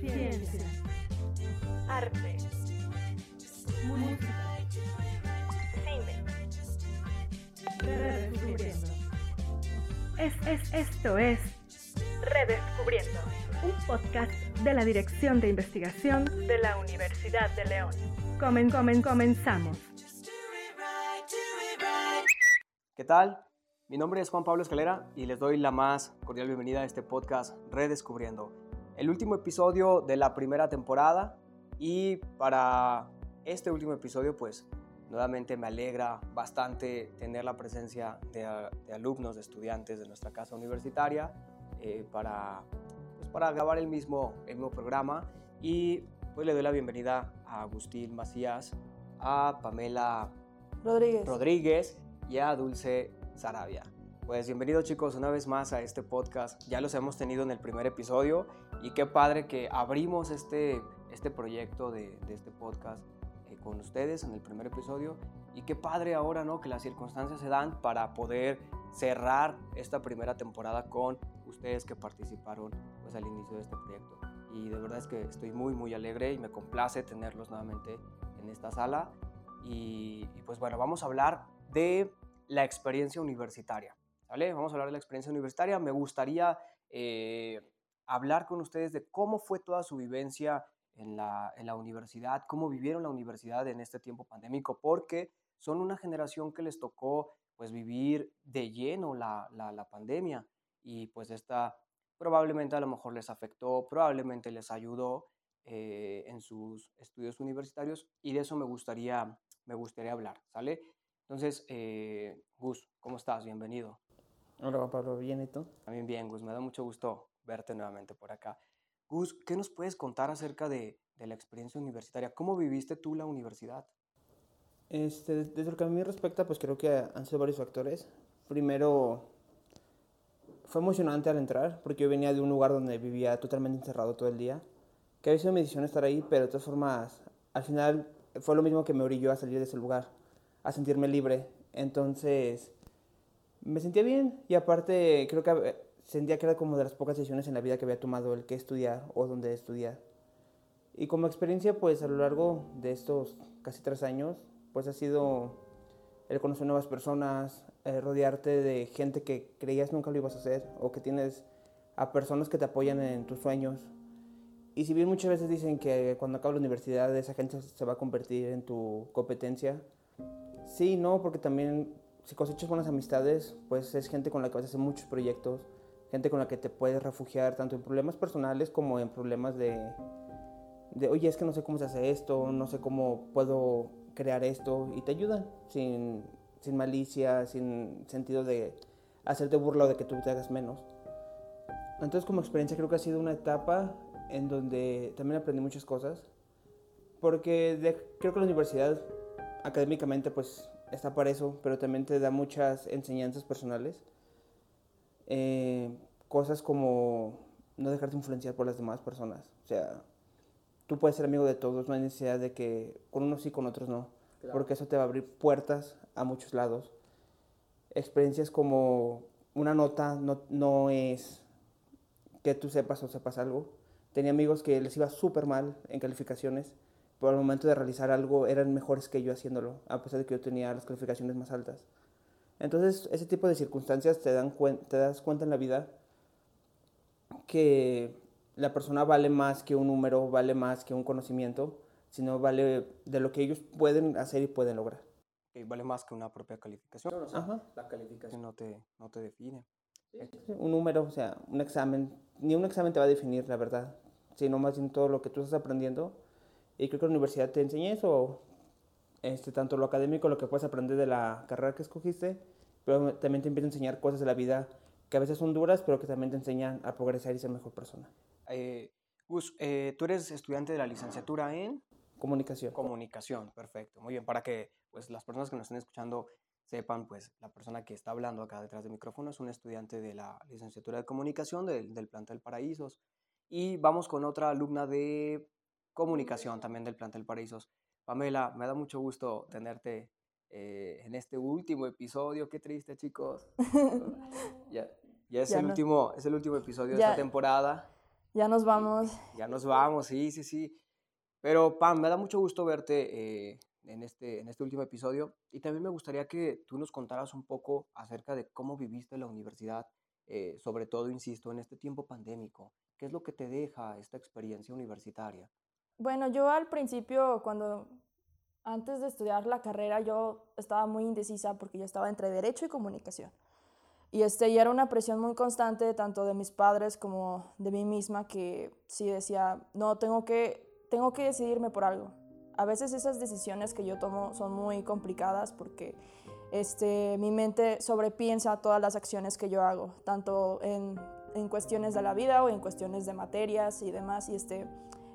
Ciencia. arte, Música. cine. Redescubriendo. Es, es, esto es Redescubriendo un podcast de la Dirección de Investigación. de la Universidad de León. Comen, comen, comenzamos. ¿Qué tal? Mi nombre es Juan Pablo Escalera y les doy la más cordial bienvenida a este podcast Redescubriendo, el último episodio de la primera temporada y para este último episodio pues nuevamente me alegra bastante tener la presencia de, de alumnos, de estudiantes de nuestra casa universitaria eh, para, pues, para grabar el mismo, el mismo programa y pues le doy la bienvenida a Agustín Macías, a Pamela Rodríguez. Rodríguez y a Dulce Sarabia. Pues bienvenidos chicos una vez más a este podcast. Ya los hemos tenido en el primer episodio y qué padre que abrimos este, este proyecto de, este podcast eh, con ustedes en el primer episodio y qué padre ahora ¿no? que las circunstancias se dan para poder cerrar esta primera temporada con ustedes que participaron pues, al inicio de este proyecto. Y de verdad es que estoy muy muy alegre y me complace tenerlos nuevamente en esta sala y, pues bueno, vamos a hablar de la experiencia universitaria. ¿Vale? Vamos a hablar de la experiencia universitaria. Me gustaría eh, hablar con ustedes de cómo fue toda su vivencia en la, en la universidad, cómo vivieron la universidad en este tiempo pandémico, porque son una generación que les tocó pues vivir de lleno la, la, la pandemia y pues esta probablemente a lo mejor les afectó, probablemente les ayudó eh, en sus estudios universitarios y de eso me gustaría, me gustaría hablar, ¿sale? Entonces, eh, Gus, ¿cómo estás? Bienvenido. Hola Pablo, ¿bien y tú? También bien, Gus, me da mucho gusto verte nuevamente por acá. Gus, ¿qué nos puedes contar acerca de, de la experiencia universitaria? ¿Cómo viviste tú la universidad? Este, desde lo que a mí respecta, pues creo que han sido varios factores. Primero, fue emocionante al entrar, porque yo venía de un lugar donde vivía totalmente encerrado todo el día, que había sido mi decisión estar ahí, pero de todas formas, al final fue lo mismo que me orilló a salir de ese lugar, a sentirme libre. Entonces, me sentía bien y aparte creo que hab- sentía que era como de las pocas decisiones en la vida que había tomado el qué estudiar o dónde estudiar. Y como experiencia, pues a lo largo de estos casi tres años, pues ha sido el conocer nuevas personas, eh, rodearte de gente que creías nunca lo ibas a hacer o que tienes a personas que te apoyan en tus sueños. Y si bien muchas veces dicen que cuando acabas la universidad esa gente se va a convertir en tu competencia, sí, no, porque también si cosechas buenas amistades, pues es gente con la que vas a hacer muchos proyectos, gente con la que te puedes refugiar tanto en problemas personales como en problemas de, de, oye, es que no sé cómo se hace esto, no sé cómo puedo crear esto, y te ayudan sin, sin malicia, sin sentido de hacerte burla o de que tú te hagas menos. Entonces como experiencia creo que ha sido una etapa en donde también aprendí muchas cosas, porque de- creo que la universidad académicamente pues está para eso, pero también te da muchas enseñanzas personales, Eh, cosas como no dejarte influenciar por las demás personas, o sea, tú puedes ser amigo de todos, no hay necesidad de que con unos sí, con otros no, porque eso te va a abrir puertas a muchos lados. Experiencias como una nota no, no es que tú sepas o sepas algo. Tenía amigos que les iba súper mal en calificaciones, pero al momento de realizar algo eran mejores que yo haciéndolo, a pesar de que yo tenía las calificaciones más altas. Entonces, ese tipo de circunstancias te, dan cuen- te das cuenta en la vida que la persona vale más que un número, vale más que un conocimiento, sino vale de lo que ellos pueden hacer y pueden lograr. Que vale más que una propia calificación. o sea, Ajá. La calificación no te, no te define. Sí, Un número, o sea, un examen, ni un examen te va a definir, la verdad, sino más bien todo lo que tú estás aprendiendo. Y creo que la universidad te enseña eso, este, tanto lo académico, lo que puedes aprender de la carrera que escogiste, pero también te empieza a enseñar cosas de la vida que a veces son duras, pero que también te enseñan a progresar y ser mejor persona. Eh, Gus, eh, tú eres estudiante de la licenciatura en Comunicación. comunicación, perfecto, muy bien, para que pues las personas que nos estén escuchando sepan, pues la persona que está hablando acá detrás del micrófono es un estudiante de la licenciatura de comunicación del, del plantel Paraísos y vamos con otra alumna de comunicación también del plantel Paraísos. Pamela, me da mucho gusto tenerte eh, en este último episodio, qué triste chicos. ya, ya es Ya el no. último, es el último episodio de Ya. esta temporada. Ya nos vamos. Ya nos vamos, sí, sí, sí. Pero Pam, me da mucho gusto verte eh, en, este, en este último episodio y también me gustaría que tú nos contaras un poco acerca de cómo viviste la universidad, eh, sobre todo, insisto, en este tiempo pandémico. ¿Qué es lo que te deja esta experiencia universitaria? Bueno, yo al principio, cuando antes de estudiar la carrera, yo estaba muy indecisa porque yo estaba entre derecho y comunicación. Y, este, y era una presión muy constante, tanto de mis padres como de mí misma, que sí decía, no, tengo que, tengo que decidirme por algo. A veces esas decisiones que yo tomo son muy complicadas porque este, mi mente sobrepiensa todas las acciones que yo hago, tanto en, en cuestiones de la vida o en cuestiones de materias y demás. Y, este,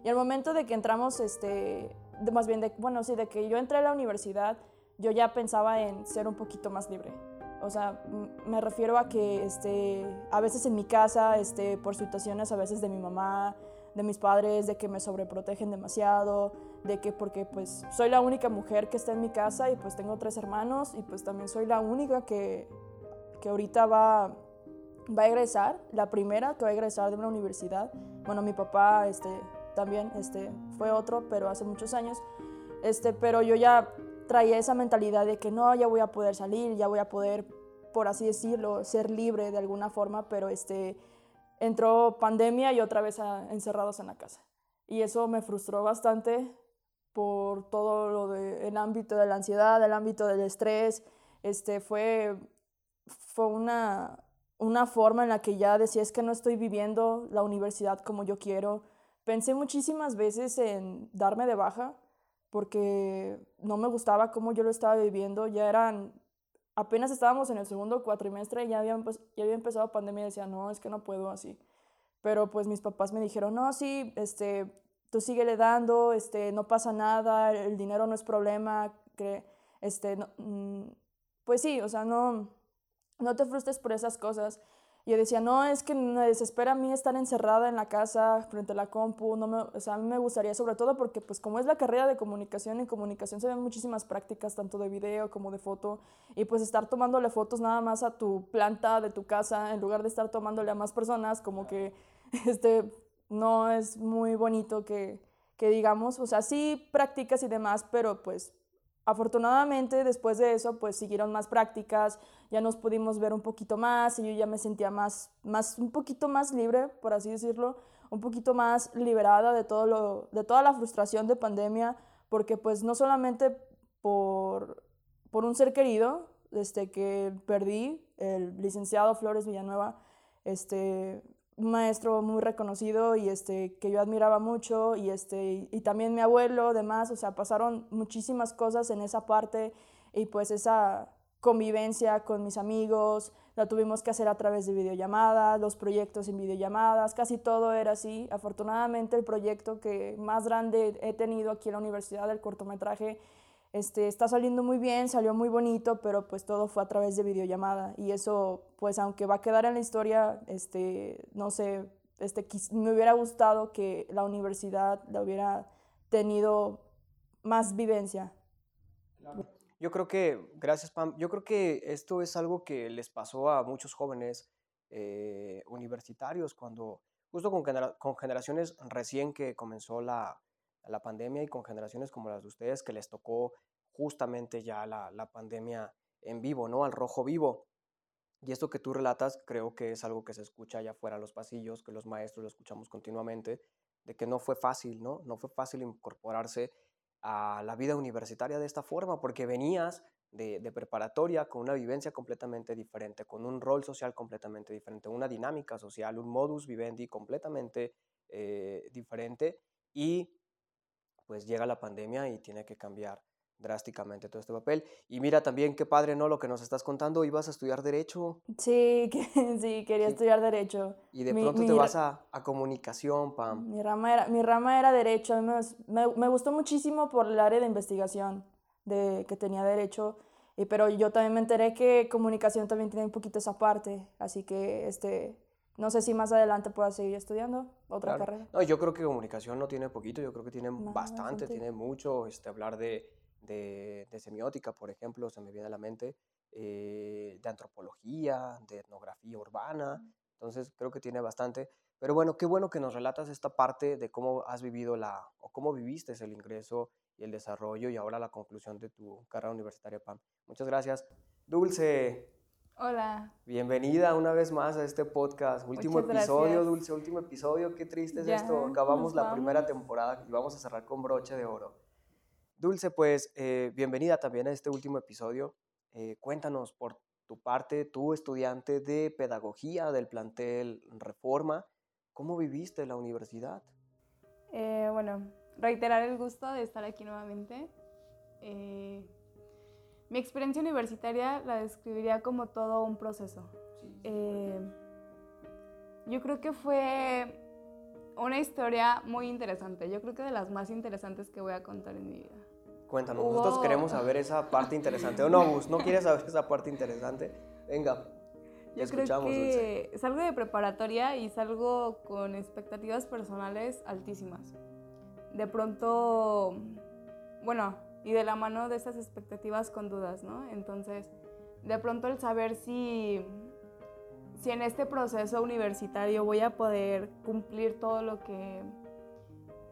y al momento de que entramos, este, de, más bien, de, bueno, sí, de que yo entré a la universidad, yo ya pensaba en ser un poquito más libre o sea, me refiero a que este, a veces en mi casa, este, por situaciones a veces de mi mamá, de mis padres, de que me sobreprotegen demasiado, de que porque pues soy la única mujer que está en mi casa y pues tengo tres hermanos y pues también soy la única que, que ahorita va, va a egresar, la primera que va a egresar de una universidad. Bueno, mi papá este, también este, fue otro, pero hace muchos años. Este, pero yo ya traía esa mentalidad de que no, ya voy a poder salir, ya voy a poder, por así decirlo, ser libre de alguna forma, pero este, entró pandemia y otra vez encerrados en la casa. Y eso me frustró bastante por todo lo del ámbito de la ansiedad, el ámbito del estrés. Este, fue, fue una, una forma en la que ya decía es que no estoy viviendo la universidad como yo quiero. Pensé muchísimas veces en darme de baja, porque no me gustaba cómo yo lo estaba viviendo. Ya eran, apenas estábamos en el segundo cuatrimestre y ya había, ya había empezado pandemia y decía, no, es que no puedo así. Pero pues mis papás me dijeron, no, sí, este, tú síguele dando, este, no pasa nada, el dinero no es problema, que, este, mm, pues sí, o sea, no, no te frustres por esas cosas. Y yo decía, no, es que me desespera a mí estar encerrada en la casa frente a la compu, no me, o sea, a mí me gustaría sobre todo porque pues como es la carrera de comunicación, en comunicación se ven muchísimas prácticas, tanto de video como de foto, y pues estar tomándole fotos nada más a tu planta de tu casa en lugar de estar tomándole a más personas, como que este, no es muy bonito que, que digamos, o sea, sí prácticas y demás, pero pues Afortunadamente, después de eso, pues siguieron más prácticas, ya nos pudimos ver un poquito más y yo ya me sentía más, más, un poquito más libre, por así decirlo, un poquito más liberada de, todo lo, de toda la frustración de pandemia, porque pues no solamente por, por un ser querido, este, que perdí, el licenciado Flores Villanueva, este, un maestro muy reconocido y este, que yo admiraba mucho y, este, y también mi abuelo, demás, o sea, pasaron muchísimas cosas en esa parte y pues esa convivencia con mis amigos, la tuvimos que hacer a través de videollamadas, los proyectos en videollamadas, casi todo era así. Afortunadamente el proyecto que más grande he tenido aquí en la universidad, el cortometraje, este, está saliendo muy bien, salió muy bonito, pero pues todo fue a través de videollamada y eso, pues aunque va a quedar en la historia, este, no sé, este, me hubiera gustado que la universidad la hubiera tenido más vivencia. Yo creo que, gracias Pam, yo creo que esto es algo que les pasó a muchos jóvenes eh, universitarios cuando, justo con, con generaciones recién que comenzó la, la pandemia y con generaciones como las de ustedes que les tocó justamente ya la, la pandemia en vivo, ¿no? Al rojo vivo. Y esto que tú relatas creo que es algo que se escucha allá afuera los pasillos, que los maestros lo escuchamos continuamente, de que no fue fácil, ¿no? No fue fácil incorporarse a la vida universitaria de esta forma, porque venías de, de, preparatoria con una vivencia completamente diferente, con un rol social completamente diferente, una dinámica social, un modus vivendi completamente eh, diferente y pues llega la pandemia y tiene que cambiar drásticamente todo este papel. Y mira también qué padre, ¿no? Lo que nos estás contando, ibas a estudiar Derecho. Sí, sí, quería estudiar Derecho. Y de pronto te vas a, a, Comunicación, Pam. Mi rama era, mi rama era Derecho. A mí me, me, gustó muchísimo por el área de investigación de, que tenía Derecho. Y, pero yo también me enteré que Comunicación también tiene un poquito esa parte. Así que este, no sé si más adelante pueda seguir estudiando otra carrera. No, yo creo que comunicación no tiene poquito, yo creo que tiene bastante, tiene mucho. Este, hablar de, de, semiótica, por ejemplo, se me viene a la mente, eh, de antropología, de etnografía urbana. Entonces, creo que tiene bastante. Pero bueno, qué bueno que nos relatas esta parte de cómo has vivido la, o cómo viviste el ingreso y el desarrollo y ahora la conclusión de tu carrera universitaria, Pam. Muchas gracias. Dulce, Hola. bienvenida una vez más a este podcast. Último Muchas episodio, gracias. Dulce, último episodio. Qué triste es Ya, esto. Acabamos la primera temporada y vamos a cerrar con broche de oro. Dulce, pues eh, bienvenida también a este último episodio. Eh, cuéntanos por tu parte, tú estudiante de pedagogía del plantel Reforma, ¿cómo viviste la universidad? Eh, bueno, reiterar el gusto de estar aquí nuevamente. Eh, mi experiencia universitaria la describiría como todo un proceso. Eh, yo creo que fue una historia muy interesante. Yo creo que de las más interesantes que voy a contar en mi vida. Cuéntanos, nosotros queremos saber esa parte interesante. ¿O no, Gus? ¿No quieres saber esa parte interesante? Venga, ya Yo creo escuchamos, Dulce. que salgo de preparatoria y salgo con expectativas personales altísimas. De pronto, bueno, y de la mano de esas expectativas con dudas, ¿no? Entonces, de pronto el saber si, si en este proceso universitario voy a poder cumplir todo lo que,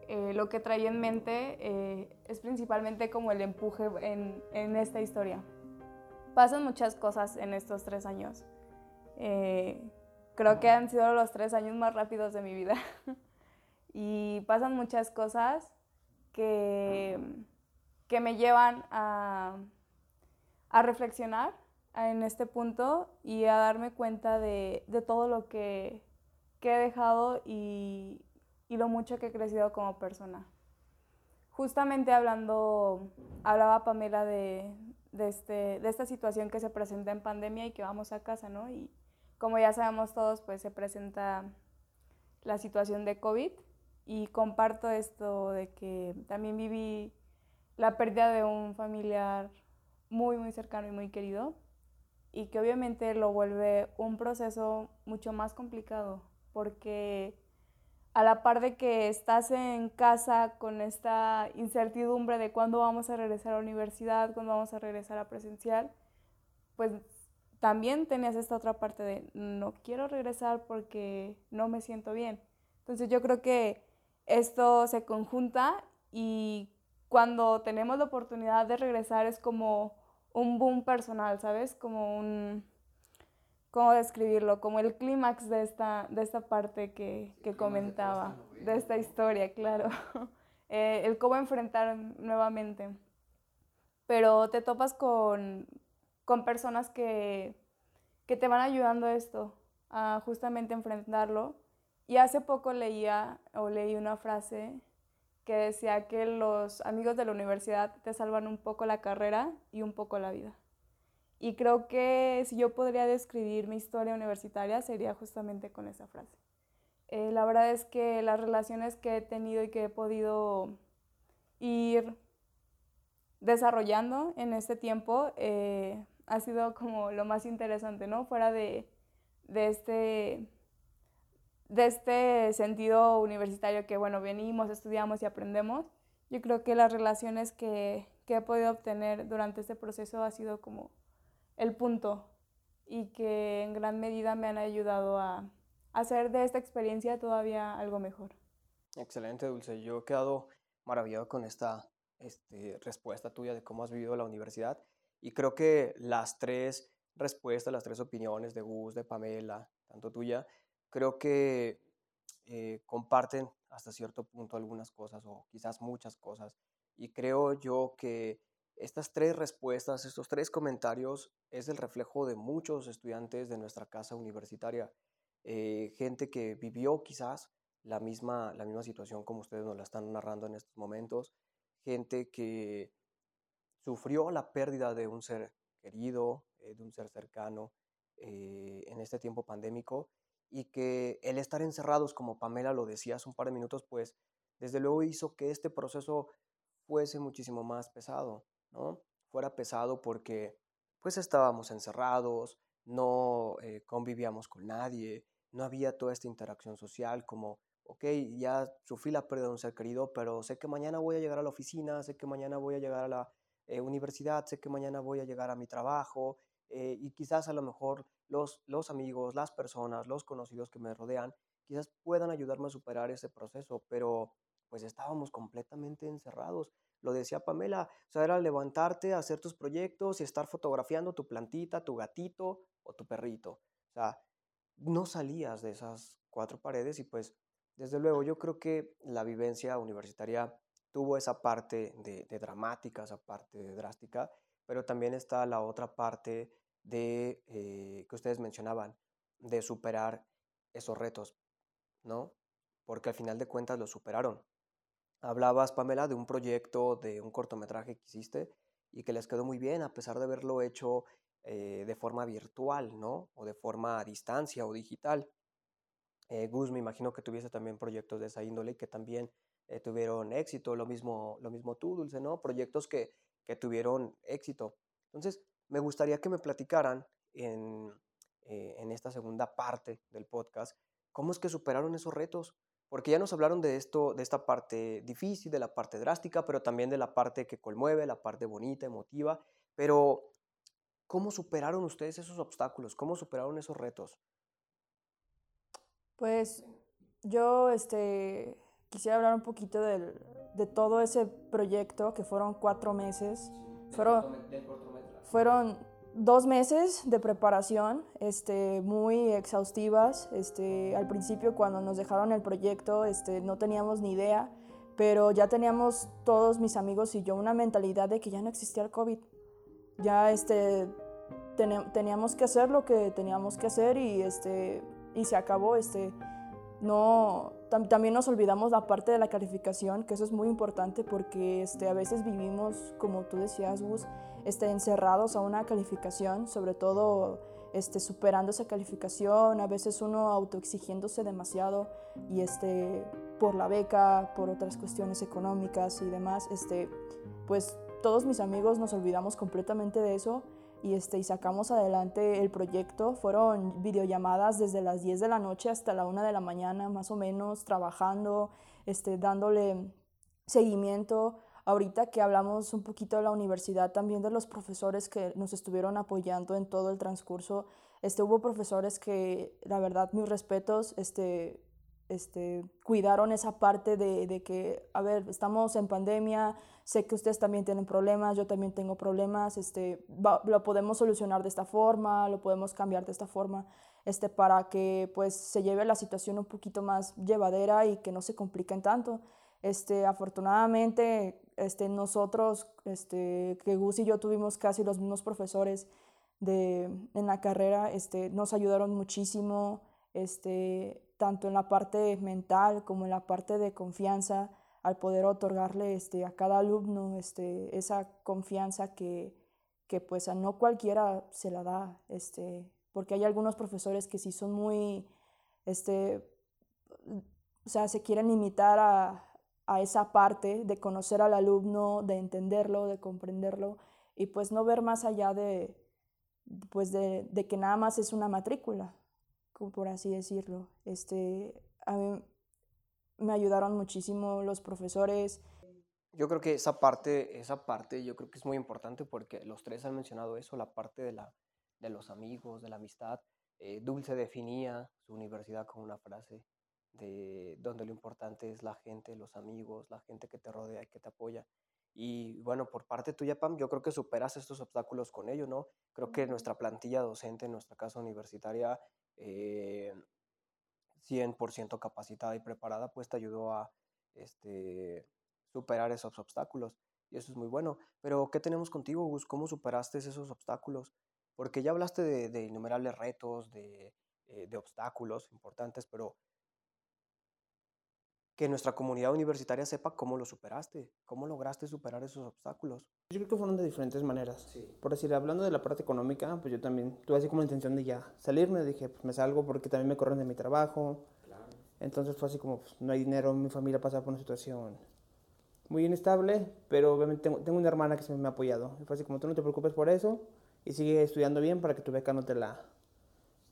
eh, lo que traía en mente eh, es principalmente como el empuje en, en esta historia. Pasan muchas cosas en estos tres años. Eh, creo que han sido los tres años más rápidos de mi vida. y pasan muchas cosas que, que me llevan a, a reflexionar en este punto y a darme cuenta de, de todo lo que, que he dejado y, y lo mucho que he crecido como persona. Justamente hablando, hablaba Pamela de, de, este, de esta situación que se presenta en pandemia y que vamos a casa, ¿no? Y como ya sabemos todos, pues se presenta la situación de COVID y comparto esto de que también viví la pérdida de un familiar muy, muy cercano y muy querido y que obviamente lo vuelve un proceso mucho más complicado porque a la par de que estás en casa con esta incertidumbre de cuándo vamos a regresar a la universidad, cuándo vamos a regresar a presencial, pues también tenías esta otra parte de no quiero regresar porque no me siento bien. Entonces yo creo que esto se conjunta y cuando tenemos la oportunidad de regresar es como un boom personal, ¿sabes? Como un, ¿cómo describirlo? Como el clímax de esta, de esta parte que, que comentaba, de esta historia, claro. Eh, el cómo enfrentar nuevamente. Pero te topas con, con personas que, que te van ayudando a esto, a justamente enfrentarlo. Y hace poco leía o leí una frase que decía que los amigos de la universidad te salvan un poco la carrera y un poco la vida. Y creo que si yo podría describir mi historia universitaria sería justamente con esa frase. Eh, la verdad es que las relaciones que he tenido y que he podido ir desarrollando en este tiempo eh, ha sido como lo más interesante, ¿no? Fuera de, de, este, de este sentido universitario que, bueno, venimos, estudiamos y aprendemos, yo creo que las relaciones que, que he podido obtener durante este proceso ha sido como el punto y que en gran medida me han ayudado a hacer de esta experiencia todavía algo mejor. Excelente, Dulce. Yo he quedado maravillado con esta este, respuesta tuya de cómo has vivido la universidad. Y creo que las tres respuestas, las tres opiniones de Gus, de Pamela, tanto tuya, creo que eh, comparten hasta cierto punto algunas cosas o quizás muchas cosas. Y creo yo que estas tres respuestas, estos tres comentarios, es el reflejo de muchos estudiantes de nuestra casa universitaria. Eh, gente que vivió quizás la misma, la misma situación como ustedes nos la están narrando en estos momentos, gente que sufrió la pérdida de un ser querido, eh, de un ser cercano eh, en este tiempo pandémico y que el estar encerrados, como Pamela lo decía hace un par de minutos, pues desde luego hizo que este proceso fuese muchísimo más pesado, ¿no? Fuera pesado porque pues estábamos encerrados, no eh, convivíamos con nadie, no había toda esta interacción social como, ok, ya sufrí la pérdida de un ser querido, pero sé que mañana voy a llegar a la oficina, sé que mañana voy a llegar a la eh, universidad, sé que mañana voy a llegar a mi trabajo eh, y quizás a lo mejor los, los amigos, las personas, los conocidos que me rodean quizás puedan ayudarme a superar ese proceso, pero pues estábamos completamente encerrados. Lo decía Pamela, o era levantarte, hacer tus proyectos y estar fotografiando tu plantita, tu gatito o tu perrito. O sea, no salías de esas cuatro paredes y pues desde luego yo creo que la vivencia universitaria tuvo esa parte de, dramática, esa parte de drástica, pero también está la otra parte de eh, que ustedes mencionaban, de superar esos retos, ¿no? Porque al final de cuentas lo superaron. Hablabas, Pamela, de un proyecto, de un cortometraje que hiciste y que les quedó muy bien a pesar de haberlo hecho eh, de forma virtual, ¿no? O de forma a distancia o digital. Eh, Gus, me imagino que tuviese también proyectos de esa índole que también eh, tuvieron éxito, lo mismo, lo mismo tú, Dulce, ¿no? Proyectos que, que tuvieron éxito. Entonces, me gustaría que me platicaran en, eh, en esta segunda parte del podcast, cómo es que superaron esos retos, porque ya nos hablaron de esto, de esta parte difícil, de la parte drástica, pero también de la parte que conmueve, la parte bonita, emotiva, pero ¿cómo superaron ustedes esos obstáculos? ¿Cómo superaron esos retos? Pues yo, este, quisiera hablar un poquito del, de todo ese proyecto que fueron cuatro meses. Fueron, fueron dos meses de preparación este, muy exhaustivas. Este, al principio cuando nos dejaron el proyecto este, no teníamos ni idea, pero ya teníamos todos mis amigos y yo una mentalidad de que ya no existía el COVID. Ya este, teníamos que hacer lo que teníamos que hacer y, este, y se acabó. Este, no, también nos olvidamos la parte de la calificación, que eso es muy importante porque este, a veces vivimos, como tú decías, Gus, este, encerrados a una calificación, sobre todo este, superando esa calificación, a veces uno autoexigiéndose demasiado y este, por la beca, por otras cuestiones económicas y demás, este, pues todos mis amigos nos olvidamos completamente de eso y, este, y sacamos adelante el proyecto. Fueron videollamadas desde las 10 de la noche hasta la 1 de la mañana, más o menos, trabajando, este, dándole seguimiento. Ahorita que hablamos un poquito de la universidad, también de los profesores que nos estuvieron apoyando en todo el transcurso. Este, hubo profesores que, la verdad, mis respetos, este, este, cuidaron esa parte de, de, que, a ver, estamos en pandemia, sé que ustedes también tienen problemas, yo también tengo problemas, este, lo podemos solucionar de esta forma, lo podemos cambiar de esta forma, este, para que pues se lleve la situación un poquito más llevadera y que no se compliquen tanto. Este, afortunadamente, este, nosotros, este, que Gus y yo tuvimos casi los mismos profesores de, en la carrera, este, nos ayudaron muchísimo, este, tanto en la parte mental como en la parte de confianza, al poder otorgarle este, a cada alumno este, esa confianza que, que pues a no cualquiera se la da, este, porque hay algunos profesores que sí son muy, este, o sea, se quieren limitar a, a esa parte de conocer al alumno, de entenderlo, de comprenderlo y pues no ver más allá de, pues de, de que nada más es una matrícula por así decirlo. Este, a mí me ayudaron muchísimo los profesores. Yo creo que esa parte, esa parte yo creo que es muy importante porque los tres han mencionado eso, la parte de, la, de los amigos, de la amistad. Eh, Dulce definía su universidad con una frase de donde lo importante es la gente, los amigos, la gente que te rodea y que te apoya. Y bueno, por parte tuya, Pam, yo creo que superas estos obstáculos con ello, ¿no? Creo que nuestra plantilla docente, en nuestra casa universitaria, eh, 100% capacitada y preparada, pues te ayudó a este, superar esos obstáculos. Y eso es muy bueno. Pero, ¿qué tenemos contigo, Gus? ¿Cómo superaste esos obstáculos? Porque ya hablaste de, innumerables retos, de, eh, de obstáculos importantes, pero que nuestra comunidad universitaria sepa cómo lo superaste, cómo lograste superar esos obstáculos. Yo creo que fueron de diferentes maneras. Por decir, hablando de la parte económica, pues yo también tuve así como la intención de ya salirme, dije, pues me salgo porque también me corren de mi trabajo. Entonces fue así como, pues, no hay dinero, mi familia pasa por una situación muy inestable, pero obviamente tengo, tengo una hermana que se me ha apoyado. Y fue así como, tú no te preocupes por eso y sigue estudiando bien para que tu beca no te la,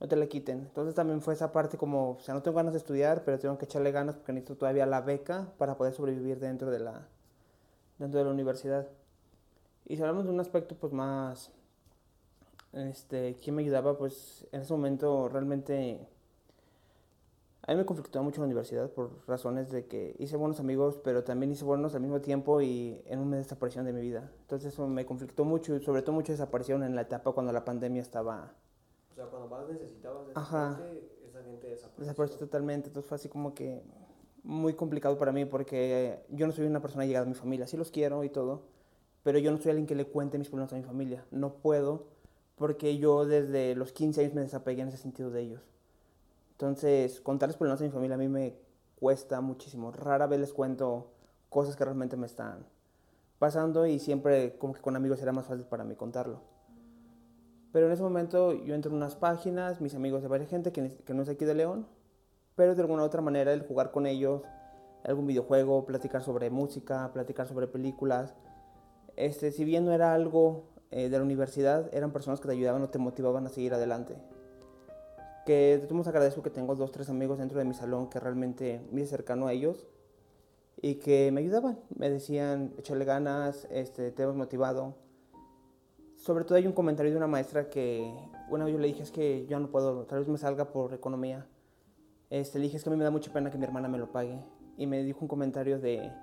no te la quiten. Entonces también fue esa parte como, o sea, no tengo ganas de estudiar, pero tengo que echarle ganas porque necesito todavía la beca para poder sobrevivir dentro de la, dentro de la universidad. Y si hablamos de un aspecto pues más, este, ¿quién me ayudaba? Pues en ese momento realmente A mí me conflictó mucho la universidad por razones de que hice buenos amigos, pero también hice buenos al mismo tiempo y en un mes desaparecieron de mi vida. Entonces eso me conflictó mucho y sobre todo mucho desaparecieron en la etapa cuando la pandemia estaba... O sea, cuando más necesitabas de esa gente, esa gente desapareció. Desapareció totalmente, entonces fue así como que muy complicado para mí porque yo no soy una persona llegada a mi familia, sí los quiero y todo, pero yo no soy alguien que le cuente mis problemas a mi familia, no puedo porque yo desde los 15 años me desapegué en ese sentido de ellos. Entonces, contarles problemas a mi familia a mí me cuesta muchísimo. Rara vez les cuento cosas que realmente me están pasando y siempre como que con amigos era más fácil para mí contarlo. Pero en ese momento yo entro en unas páginas, mis amigos de varias gente que, no es aquí de León, pero de alguna u otra manera el jugar con ellos, algún videojuego, platicar sobre música, platicar sobre películas, este, si bien no era algo eh, de la universidad, eran personas que te ayudaban o te motivaban a seguir adelante. Que de todos agradezco que tengo dos, tres amigos dentro de mi salón que realmente me cercano a ellos y que me ayudaban, me decían, échale ganas, este, te hemos motivado. Sobre todo hay un comentario de una maestra que una vez yo le dije es que yo no puedo, tal vez me salga por economía. Este, le dije es que a mí me da mucha pena que mi hermana me lo pague. Y me dijo un comentario de,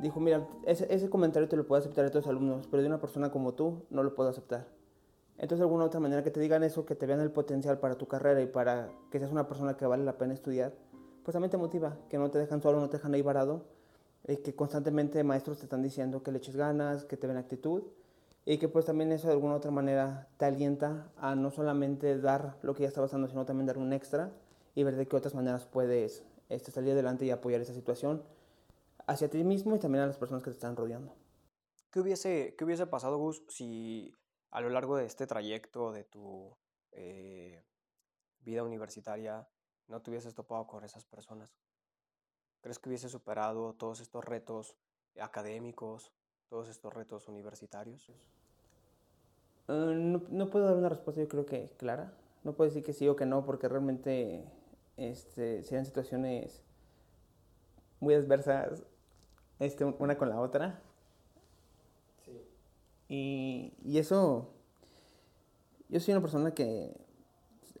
dijo, mira, ese, ese comentario te lo puedo aceptar de tus alumnos, pero de una persona como tú no lo puedo aceptar. Entonces, alguna otra manera que te digan eso, que te vean el potencial para tu carrera y para que seas una persona que vale la pena estudiar, pues también te motiva, que no te dejan solo, no te dejan ahí varado, y que constantemente maestros te están diciendo que le eches ganas, que te ven actitud, y que pues también eso de alguna otra manera te alienta a no solamente dar lo que ya estabas dando, sino también dar un extra y ver de qué otras maneras puedes este, salir adelante y apoyar esa situación hacia ti mismo y también a las personas que te están rodeando. ¿Qué hubiese, qué hubiese pasado, Gus, si a lo largo de este trayecto de tu eh, vida universitaria no te hubieses topado con esas personas? ¿Crees que hubiese superado todos estos retos académicos, todos estos retos universitarios? Uh, no, no, puedo dar una respuesta, yo creo que clara. No puedo decir que sí o que no, porque realmente este, serían situaciones muy adversas este, una con la otra. Y, y, eso, yo soy una persona que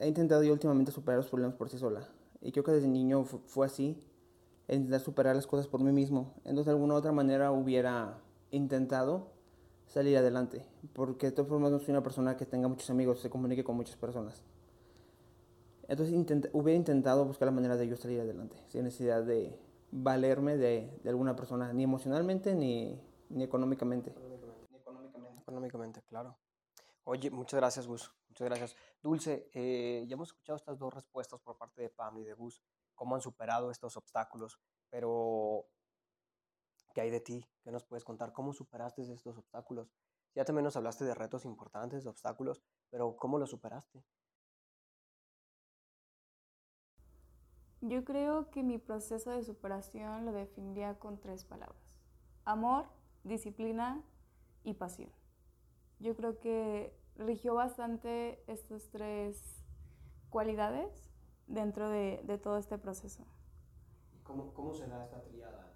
ha intentado yo últimamente superar los problemas por sí sola. Y creo que desde niño fue así, intentar superar las cosas por mí mismo. Entonces de alguna u otra manera hubiera intentado salir adelante. Porque de todas formas no soy una persona que tenga muchos amigos, se comunique con muchas personas. Entonces intent hubiera intentado buscar la manera de yo salir adelante, sin necesidad de valerme de, alguna persona, ni emocionalmente ni, ni económicamente económicamente, claro. Oye, muchas gracias, Gus. Muchas gracias. Dulce, eh, ya hemos escuchado estas dos respuestas por parte de Pam y de Gus, cómo han superado estos obstáculos, pero ¿qué hay de ti? ¿Qué nos puedes contar? ¿Cómo superaste estos obstáculos? Ya también nos hablaste de retos importantes, de obstáculos, pero ¿cómo los superaste? Yo creo que mi proceso de superación lo definiría con tres palabras. Amor, disciplina y pasión yo creo que rigió bastante estas tres cualidades dentro de, de todo este proceso. ¿Cómo, ¿Cómo, se da esta triada?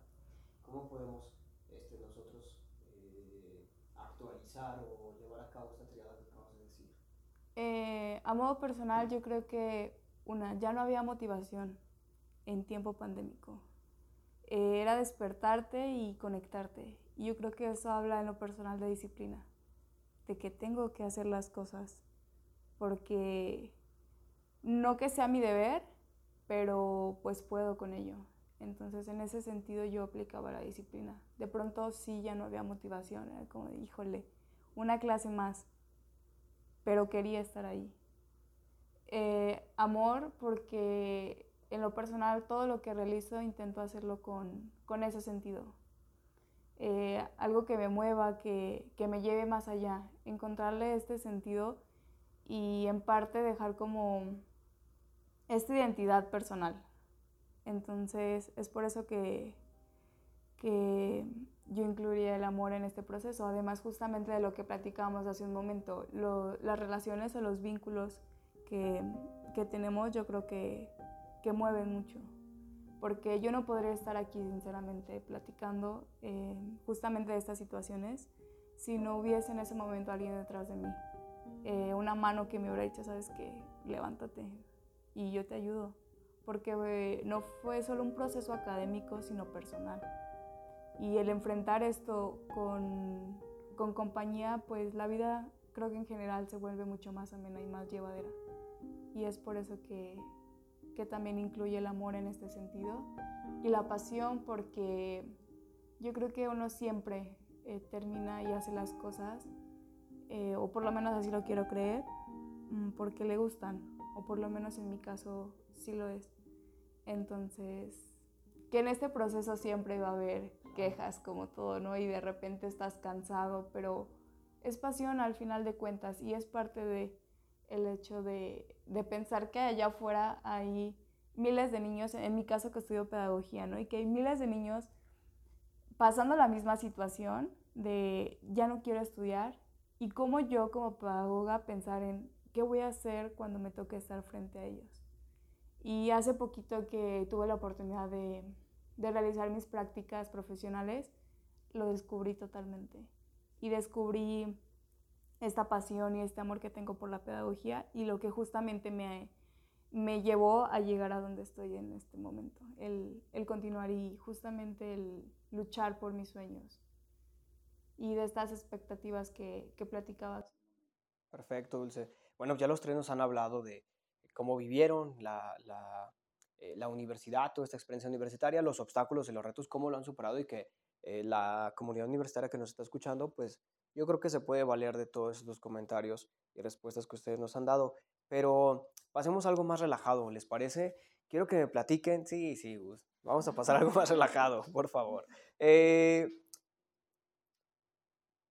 ¿Cómo podemos este, nosotros eh, actualizar o llevar a cabo esta triada que acabas de decir? Eh, a modo personal, yo creo que una, ya no había motivación en tiempo pandémico. Eh, era despertarte y conectarte. Y yo creo que eso habla en lo personal de disciplina de que tengo que hacer las cosas, porque no que sea mi deber, pero pues puedo con ello. Entonces en ese sentido yo aplicaba la disciplina. De pronto sí ya no había motivación, era como, híjole, una clase más, pero quería estar ahí. Eh, amor porque en lo personal todo lo que realizo intento hacerlo con, con ese sentido, eh, algo que me mueva, que, que, me lleve más allá, encontrarle este sentido y en parte dejar como esta identidad personal. Entonces es por eso que, que yo incluiría el amor en este proceso, además justamente de lo que platicábamos hace un momento, las relaciones o los vínculos que, que tenemos yo creo que, que mueven mucho. Porque yo no podría estar aquí sinceramente platicando eh, justamente de estas situaciones si no hubiese en ese momento alguien detrás de mí, eh, una mano que me hubiera dicho, sabes qué, levántate y yo te ayudo, porque eh, no fue solo un proceso académico, sino personal. Y el enfrentar esto con, con compañía, pues la vida creo que en general se vuelve mucho más amena y más llevadera. Y es por eso que, que también incluye el amor en este sentido y la pasión porque yo creo que uno siempre eh, termina y hace las cosas, eh, o por lo menos así lo quiero creer, mm, porque le gustan, o por lo menos en mi caso sí lo es. Entonces, que en este proceso siempre va a haber quejas como todo, ¿no? Y de repente estás cansado, pero es pasión al final de cuentas y es parte de el hecho de, de pensar que allá afuera hay miles de niños, en mi caso que estudio pedagogía, ¿no? Y que hay miles de niños pasando la misma situación de ya no quiero estudiar y cómo yo como pedagoga pensar en qué voy a hacer cuando me toque estar frente a ellos. Y hace poquito que tuve la oportunidad de, de realizar mis prácticas profesionales, lo descubrí totalmente. Y descubrí esta pasión y este amor que tengo por la pedagogía y lo que justamente me, me llevó a llegar a donde estoy en este momento, el, el, continuar y justamente el luchar por mis sueños y de estas expectativas que, que platicabas. Perfecto, Dulce. Bueno, ya los tres nos han hablado de cómo vivieron la, la, eh, la universidad, toda esta experiencia universitaria, los obstáculos y los retos, cómo lo han superado y que eh, la comunidad universitaria que nos está escuchando, pues yo creo que se puede valer de todos estos comentarios y respuestas que ustedes nos han dado. Pero pasemos a algo más relajado, ¿les parece? Quiero que me platiquen. Sí, sí. Vamos a pasar a algo más relajado, por favor. Eh,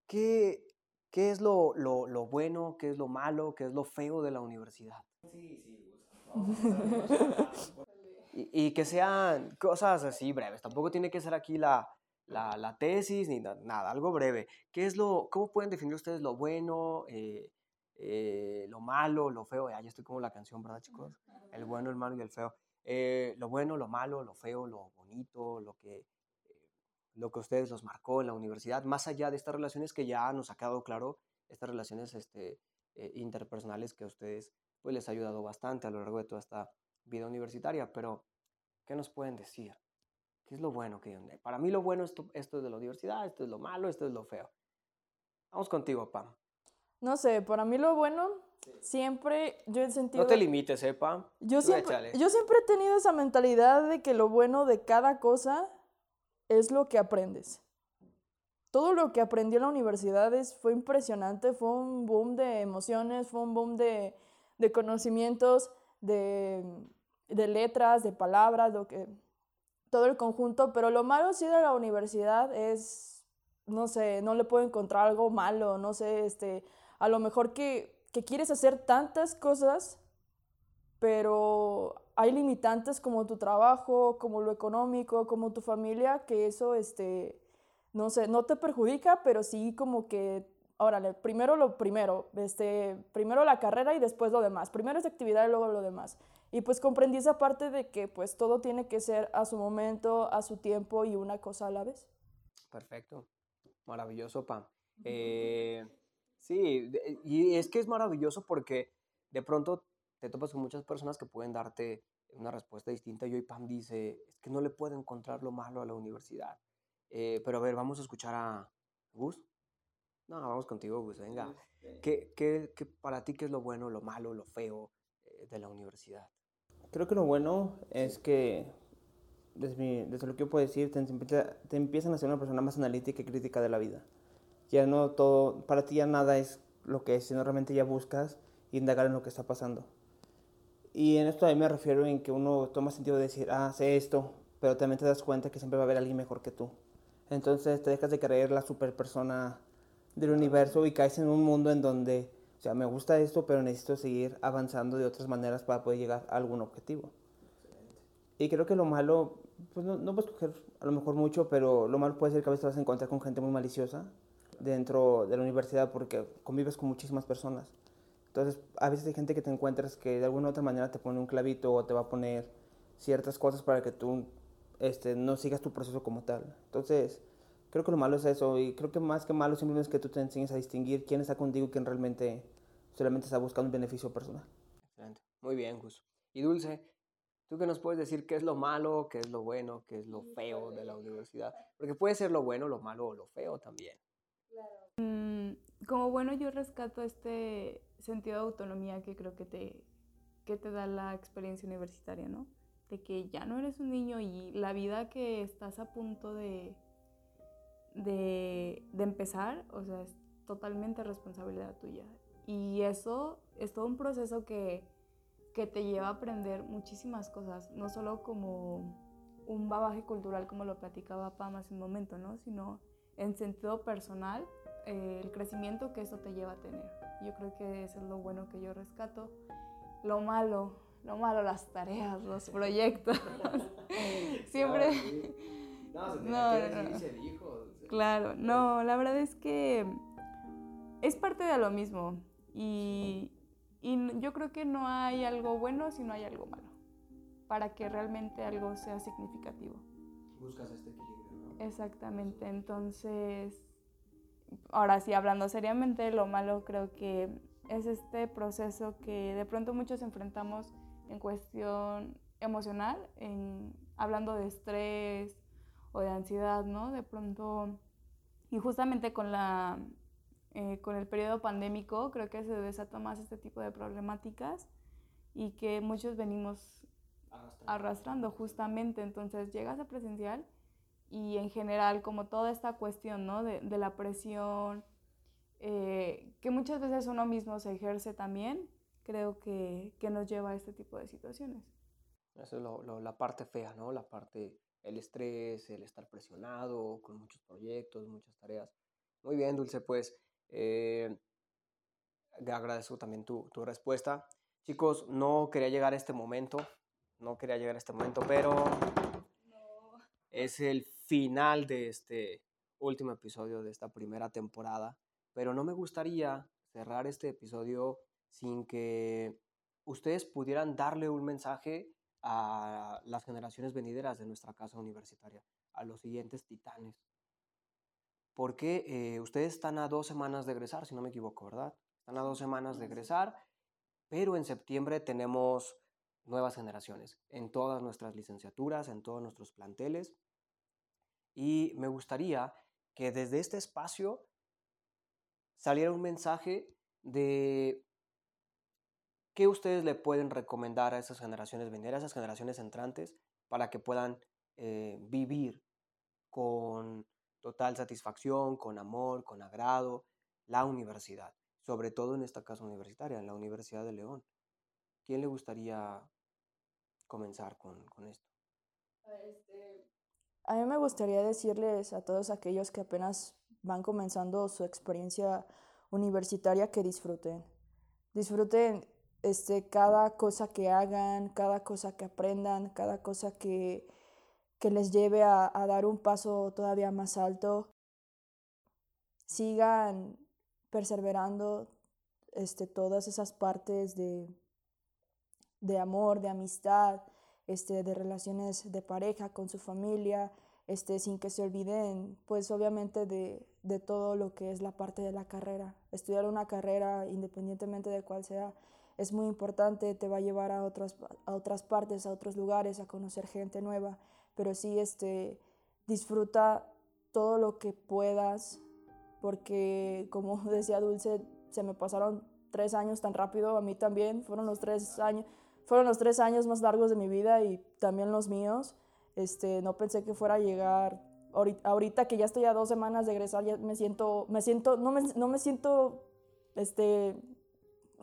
¿qué, ¿Qué es lo, lo, lo, bueno, qué es lo malo, qué es lo feo de la universidad? Sí, sí, Gus. y, y que sean cosas así breves. Tampoco tiene que ser aquí la, la, la, tesis ni nada, algo breve. ¿Qué es lo, ¿Cómo pueden definir ustedes lo bueno, eh, eh, lo malo, lo feo? Ya, ya estoy como la canción, ¿verdad, chicos? El bueno, el malo y el feo. Eh, lo bueno, lo malo, lo feo, lo bonito, lo que, lo que ustedes los marcó en la universidad, más allá de estas relaciones que ya nos ha quedado claro, estas relaciones este, interpersonales que a ustedes pues, les ha ayudado bastante a lo largo de toda esta vida universitaria, pero ¿qué nos pueden decir? ¿Qué es lo bueno que Para mí lo bueno es esto, es de la universidad, esto es lo malo, esto es lo feo. Vamos contigo, Pam. No sé, para mí lo bueno siempre yo he sentido... No te limites, ¿eh, Pam? Yo siempre, yo siempre he tenido esa mentalidad de que lo bueno de cada cosa es lo que aprendes. Todo lo que aprendí en la universidad es, fue impresionante, fue un boom de emociones, fue un boom de, de conocimientos, de, de letras, de palabras, lo que todo el conjunto, pero lo malo sí de la universidad es, no sé, no le puedo encontrar algo malo, no sé, este, a lo mejor que, que quieres hacer tantas cosas, pero hay limitantes como tu trabajo, como lo económico, como tu familia, que eso, este, no sé, no te perjudica, pero sí como que, órale, primero lo primero, este, primero la carrera y después lo demás, primero esa actividad y luego lo demás. Y pues comprendí esa parte de que pues todo tiene que ser a su momento, a su tiempo y una cosa a la vez. Perfecto. Maravilloso, Pam. Eh, sí, y es que es maravilloso porque de pronto te topas con muchas personas que pueden darte una respuesta distinta y hoy Pam dice, es que no le puedo encontrar lo malo a la universidad. Eh, pero a ver, vamos a escuchar a Gus. No, vamos contigo, Gus, venga. ¿Qué, qué, qué para ti qué es lo bueno, lo malo, lo feo eh, de la universidad? Creo que lo bueno es que, desde, desde lo que yo puedo decir, te, te, empiezan a ser una persona más analítica y crítica de la vida. Ya no todo, para ti ya nada es lo que es, sino realmente ya buscas indagar en lo que está pasando. Y en esto a mí me refiero en que uno toma sentido de decir, ah, sé esto, pero también te das cuenta que siempre va a haber alguien mejor que tú. Entonces te dejas de creer la super persona del universo y caes en un mundo en donde o sea, me gusta esto, pero necesito seguir avanzando de otras maneras para poder llegar a algún objetivo. Y creo que lo malo, pues no, no puedes coger a lo mejor mucho, pero lo malo puede ser que a veces te vas a encontrar con gente muy maliciosa dentro de la universidad porque convives con muchísimas personas. Entonces, a veces hay gente que te encuentras que de alguna u otra manera te pone un clavito o te va a poner ciertas cosas para que tú este, no sigas tu proceso como tal. Entonces, creo que lo malo es eso y creo que más que malo simplemente es que tú te enseñes a distinguir quién está contigo y quién realmente solamente está buscando un beneficio personal. Excelente. Muy bien, Gus. Y Dulce, ¿Tú qué nos puedes decir qué es lo malo, qué es lo bueno, qué es lo feo de la universidad? Porque puede ser lo bueno, lo malo o lo feo también. Mm, como bueno, yo rescato este sentido de autonomía que creo que te, que te da la experiencia universitaria, ¿no? De que ya no eres un niño y la vida que estás a punto de, de, de empezar, o sea, es totalmente responsabilidad tuya. Y eso es todo un proceso que, que te lleva a aprender muchísimas cosas, no solo como un bagaje cultural como lo platicaba Pam hace un momento, ¿no? Sino en sentido personal, eh, el crecimiento que eso te lleva a tener. Yo creo que eso es lo bueno que yo rescato. Lo malo, lo malo, las tareas, los proyectos. Siempre... No, se No, no, no. se dijo. Claro, no, la verdad es que es parte de lo mismo y, y yo creo que no hay algo bueno si no hay algo malo, para que realmente algo sea significativo. Buscas este equilibrio, ¿no? Exactamente, entonces, ahora sí, hablando seriamente, lo malo creo que es este proceso que de pronto muchos enfrentamos en cuestión emocional, en, hablando de estrés o de ansiedad, ¿no? De pronto, y justamente con, la, eh, con el periodo pandémico, creo que se desata más este tipo de problemáticas y que muchos venimos arrastrando justamente. Entonces llegas a presencial y en general como toda esta cuestión ¿no? de, de la presión, eh, que muchas veces uno mismo se ejerce también, creo que, que nos lleva a este tipo de situaciones. Eso es lo- lo- la parte fea, ¿no? La parte, el estrés, el estar presionado con muchos proyectos, muchas tareas. Muy bien, Dulce, pues eh, agradezco también tu, tu respuesta. Chicos, no quería llegar a este momento, no quería llegar a este momento, pero es el final de este último episodio de esta primera temporada, pero no me gustaría cerrar este episodio sin que ustedes pudieran darle un mensaje a las generaciones venideras de nuestra casa universitaria, a los siguientes titanes. Porque eh, ustedes están a dos semanas de egresar, si no me equivoco, ¿verdad? Están a dos semanas de egresar, pero en septiembre tenemos nuevas generaciones en todas nuestras licenciaturas, en todos nuestros planteles. Y me gustaría que desde este espacio saliera un mensaje de qué ustedes le pueden recomendar a esas generaciones venideras, a esas generaciones entrantes, para que puedan eh, vivir con total satisfacción, con amor, con agrado, la universidad, sobre todo en esta casa universitaria, en la Universidad de León. ¿Quién le gustaría comenzar con, con esto? A mí me gustaría decirles a todos aquellos que apenas van comenzando su experiencia universitaria que disfruten. Disfruten este, cada cosa que hagan, cada cosa que aprendan, cada cosa que, que les lleve a, a dar un paso todavía más alto. Sigan perseverando este, todas esas partes de, de amor, de amistad, este, de relaciones de pareja con su familia, este, sin que se olviden, pues obviamente de, de todo lo que es la parte de la carrera. Estudiar una carrera, independientemente de cuál sea, es muy importante, te va a llevar a otras, a otras partes, a otros lugares, a conocer gente nueva, pero sí este, disfruta todo lo que puedas, porque como decía Dulce, se me pasaron tres años tan rápido, a mí también, fueron los tres años, fueron los tres años más largos de mi vida y también los míos. Este, no pensé que fuera a llegar ahorita, que ya estoy a dos semanas de egresar, ya me siento, me siento, no me, no me siento, este,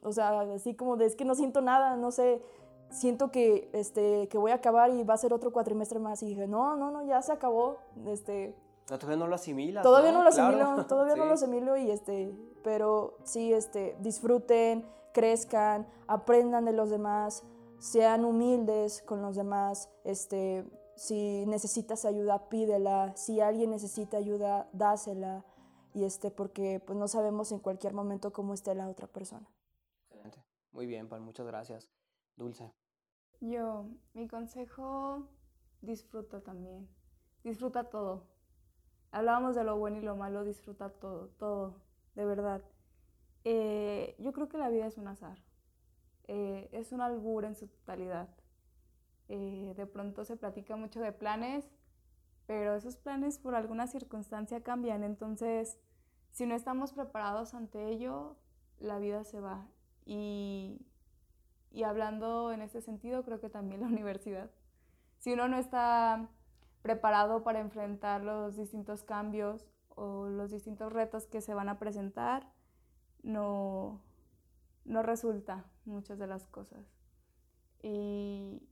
o sea, así como de, es que no siento nada, no sé, siento que, este, que voy a acabar y va a ser otro cuatrimestre más. Y dije, no, no, no, ya se acabó, este, No, todavía no lo asimilas. Todavía no, lo Claro. asimilo, todavía no lo asimilo y este, pero sí, este, disfruten, crezcan, aprendan de los demás, sean humildes con los demás, este, si necesitas ayuda, pídela, si alguien necesita ayuda, dásela, y este, porque pues no sabemos en cualquier momento cómo esté la otra persona. Muy bien, Pal, muchas gracias. Dulce. Yo, mi consejo, disfruta también. Disfruta todo. Hablábamos de lo bueno y lo malo, disfruta todo, todo, de verdad. Eh, yo creo que la vida es un azar. Eh, es un albur en su totalidad. Eh, de pronto se platica mucho de planes, pero esos planes por alguna circunstancia cambian. Entonces, si no estamos preparados ante ello, la vida se va. Y, y hablando en este sentido, creo que también la universidad. Si uno no está preparado para enfrentar los distintos cambios o los distintos retos que se van a presentar, no, no resulta muchas de las cosas. Y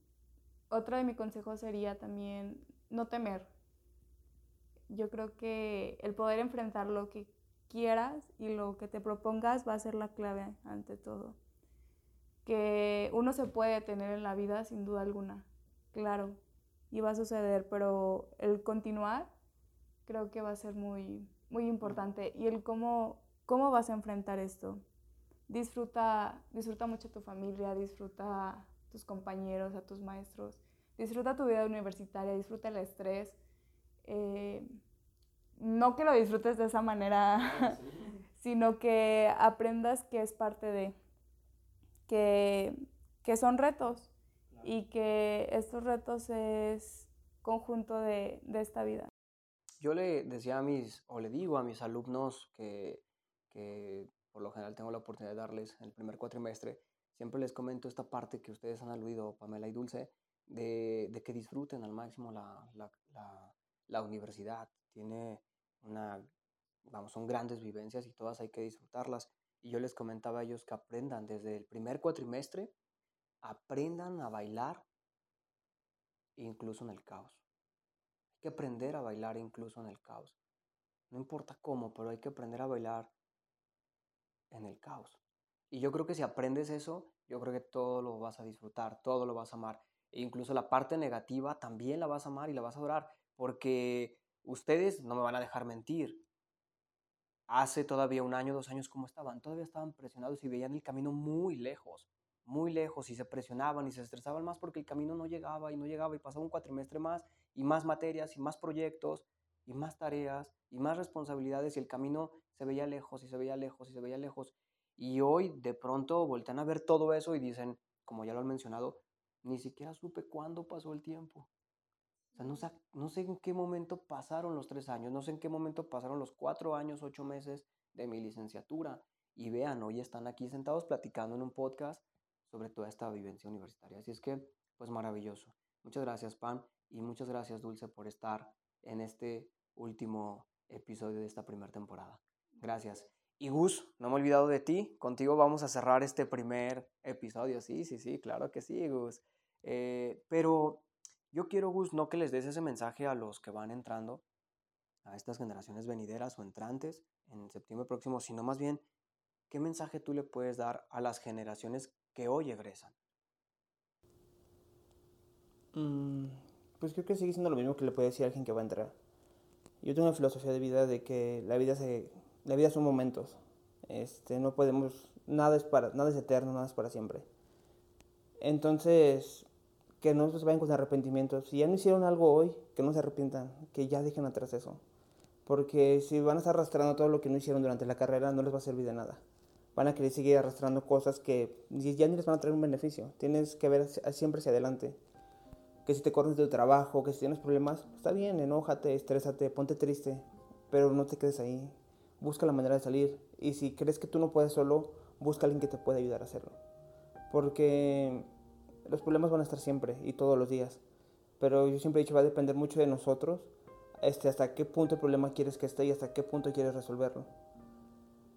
otro de mis consejos sería también no temer. Yo creo que el poder enfrentar lo que quieras y lo que te propongas va a ser la clave ante todo. Que uno se puede tener en la vida sin duda alguna, claro, y va a suceder, pero el continuar creo que va a ser muy, muy importante. Y el cómo, cómo vas a enfrentar esto. Disfruta, disfruta mucho tu familia, disfruta a tus compañeros, a tus maestros, disfruta tu vida universitaria, disfruta el estrés. Eh, no que lo disfrutes de esa manera, sino que aprendas que es parte de, que, que son retos y que estos retos es conjunto de, de, esta vida. Yo le decía a mis, o le digo a mis alumnos que, que por lo general tengo la oportunidad de darles en el primer cuatrimestre, siempre les comento esta parte que ustedes han aludido, Pamela y Dulce, de, de que disfruten al máximo la, la, la, la universidad. Tiene una, vamos, son grandes vivencias y todas hay que disfrutarlas. Y yo les comentaba a ellos que aprendan desde el primer cuatrimestre, aprendan a bailar incluso en el caos. Hay que aprender a bailar incluso en el caos. No importa cómo, pero hay que aprender a bailar en el caos. Y yo creo que si aprendes eso, yo creo que todo lo vas a disfrutar, todo lo vas a amar. E incluso la parte negativa también la vas a amar y la vas a adorar, porque ustedes no me van a dejar mentir. Hace todavía un año, dos años, ¿cómo estaban? Todavía estaban presionados y veían el camino muy lejos, muy lejos y se presionaban y se estresaban más porque el camino no llegaba y no llegaba y pasaba un cuatrimestre más y más materias y más proyectos y más tareas y más responsabilidades y el camino se veía lejos y se veía lejos y se veía lejos. Y hoy de pronto voltean a ver todo eso y dicen, como ya lo han mencionado, ni siquiera supe cuándo pasó el tiempo no, no sé en qué momento pasaron los tres años, no sé en qué momento pasaron los cuatro años, ocho meses de mi licenciatura. Y vean, hoy están aquí sentados platicando en un podcast sobre toda esta vivencia universitaria. Así es que, pues maravilloso. Muchas gracias, Pam, y muchas gracias, Dulce, por estar en este último episodio de esta primera temporada. Gracias. Y Gus, no me he olvidado de ti. Contigo vamos a cerrar este primer episodio. Sí, sí, sí, claro que sí, Gus. Eh, pero yo quiero, Gus, no que les des ese mensaje a los que van entrando, a estas generaciones venideras o entrantes en septiembre próximo, sino más bien, ¿qué mensaje tú le puedes dar a las generaciones que hoy egresan? Mm, pues creo que sigue siendo lo mismo que le puede decir a alguien que va a entrar. Yo tengo una filosofía de vida de que la vida, se, la vida son momentos. Este, no podemos, nada es, para, nada es eterno, nada es para siempre. Entonces, que no se vayan con arrepentimientos. Si ya no hicieron algo hoy, que no se arrepientan, que ya dejen atrás eso. Porque si van a estar arrastrando todo lo que no hicieron durante la carrera, no les va a servir de nada. Van a querer seguir arrastrando cosas que ya ni les van a traer un beneficio. Tienes que ver siempre hacia adelante. Que si te corres de tu trabajo, que si tienes problemas, está bien, enójate, estrésate, ponte triste, pero no te quedes ahí. Busca la manera de salir. Y si crees que tú no puedes solo, busca a alguien que te pueda ayudar a hacerlo. Porque los problemas van a estar siempre y todos los días. Pero yo siempre he dicho, va a depender mucho de nosotros este, hasta qué punto el problema quieres que esté y hasta qué punto quieres resolverlo.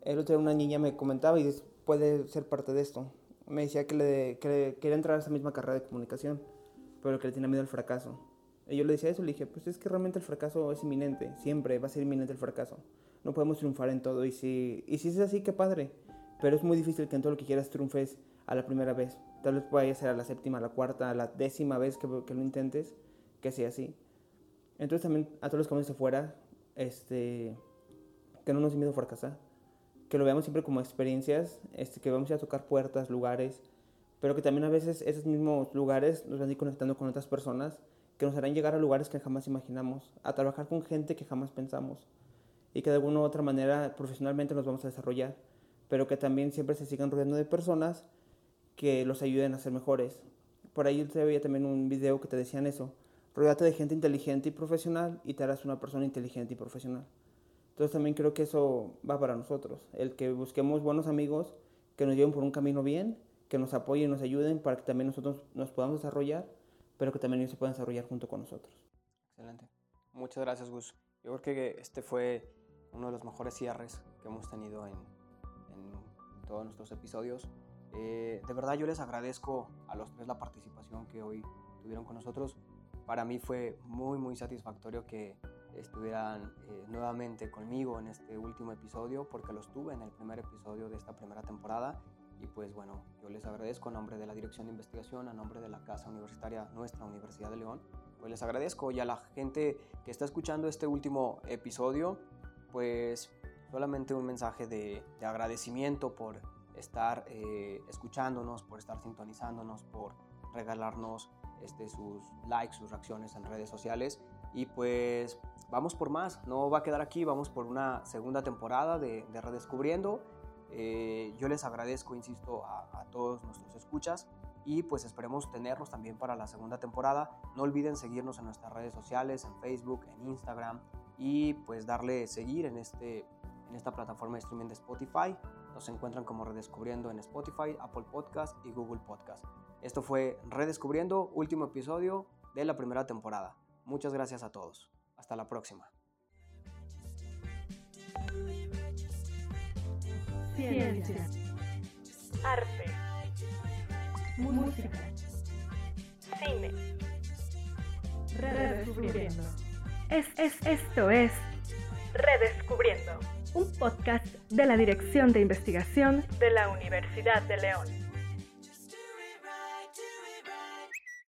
El otro día una niña me comentaba y puede ser parte de esto. Me decía que, le, que quería entrar a esa misma carrera de comunicación, pero que le tenía miedo al fracaso. Y yo le decía eso, le dije, pues es que realmente el fracaso es inminente, siempre va a ser inminente el fracaso. No podemos triunfar en todo y si, y si es así, qué padre. Pero es muy difícil que en todo lo que quieras triunfes a la primera vez. Tal vez vaya a ser a la séptima, a la cuarta, a la décima vez que, lo intentes, que sea así. Entonces también a todos los que vamos de fuera, este, que no nos dé miedo fracasar. Que lo veamos siempre como experiencias, este, que vamos a tocar puertas, lugares, pero que también a veces esos mismos lugares nos van a ir conectando con otras personas que nos harán llegar a lugares que jamás imaginamos, a trabajar con gente que jamás pensamos y que de alguna u otra manera profesionalmente nos vamos a desarrollar, pero que también siempre se sigan rodeando de personas que los ayuden a ser mejores, por ahí se veía también un video que te decían eso. Rodate de gente inteligente y profesional y te harás una persona inteligente y profesional. Entonces también creo que eso va para nosotros. El que busquemos buenos amigos que nos lleven por un camino bien, que nos apoyen, nos ayuden para que también nosotros nos podamos desarrollar, pero que también ellos se puedan desarrollar junto con nosotros. Excelente. Muchas gracias, Gus. Yo creo que este fue uno de los mejores cierres que hemos tenido en, en todos nuestros episodios. Eh, de verdad yo les agradezco a los tres la participación que hoy tuvieron con nosotros. Para mí fue muy, muy satisfactorio que estuvieran eh, nuevamente conmigo en este último episodio porque los tuve en el primer episodio de esta primera temporada y pues bueno, yo les agradezco a nombre de la Dirección de Investigación, a nombre de la Casa Universitaria, nuestra Universidad de León, pues les agradezco y a la gente que está escuchando este último episodio, pues solamente un mensaje de, de agradecimiento por estar eh, escuchándonos, por estar sintonizándonos, por regalarnos este, sus likes, sus reacciones en redes sociales. Y pues vamos por más, no va a quedar aquí, vamos por una segunda temporada de, de Redescubriendo. Eh, yo les agradezco, insisto, a, a todos nuestros escuchas y pues esperemos tenerlos también para la segunda temporada. No olviden seguirnos en nuestras redes sociales, en Facebook, en Instagram y pues darle seguir en, este, en esta plataforma de streaming de Spotify. Nos encuentran como Redescubriendo en Spotify, Apple Podcast y Google Podcast. Esto fue Redescubriendo, último episodio de la primera temporada. Muchas gracias a todos. Hasta la próxima. Ciencia, Arte, música, cine, redescubriendo. Es, es, esto es Redescubriendo un podcast de la Dirección de Investigación de la Universidad de León.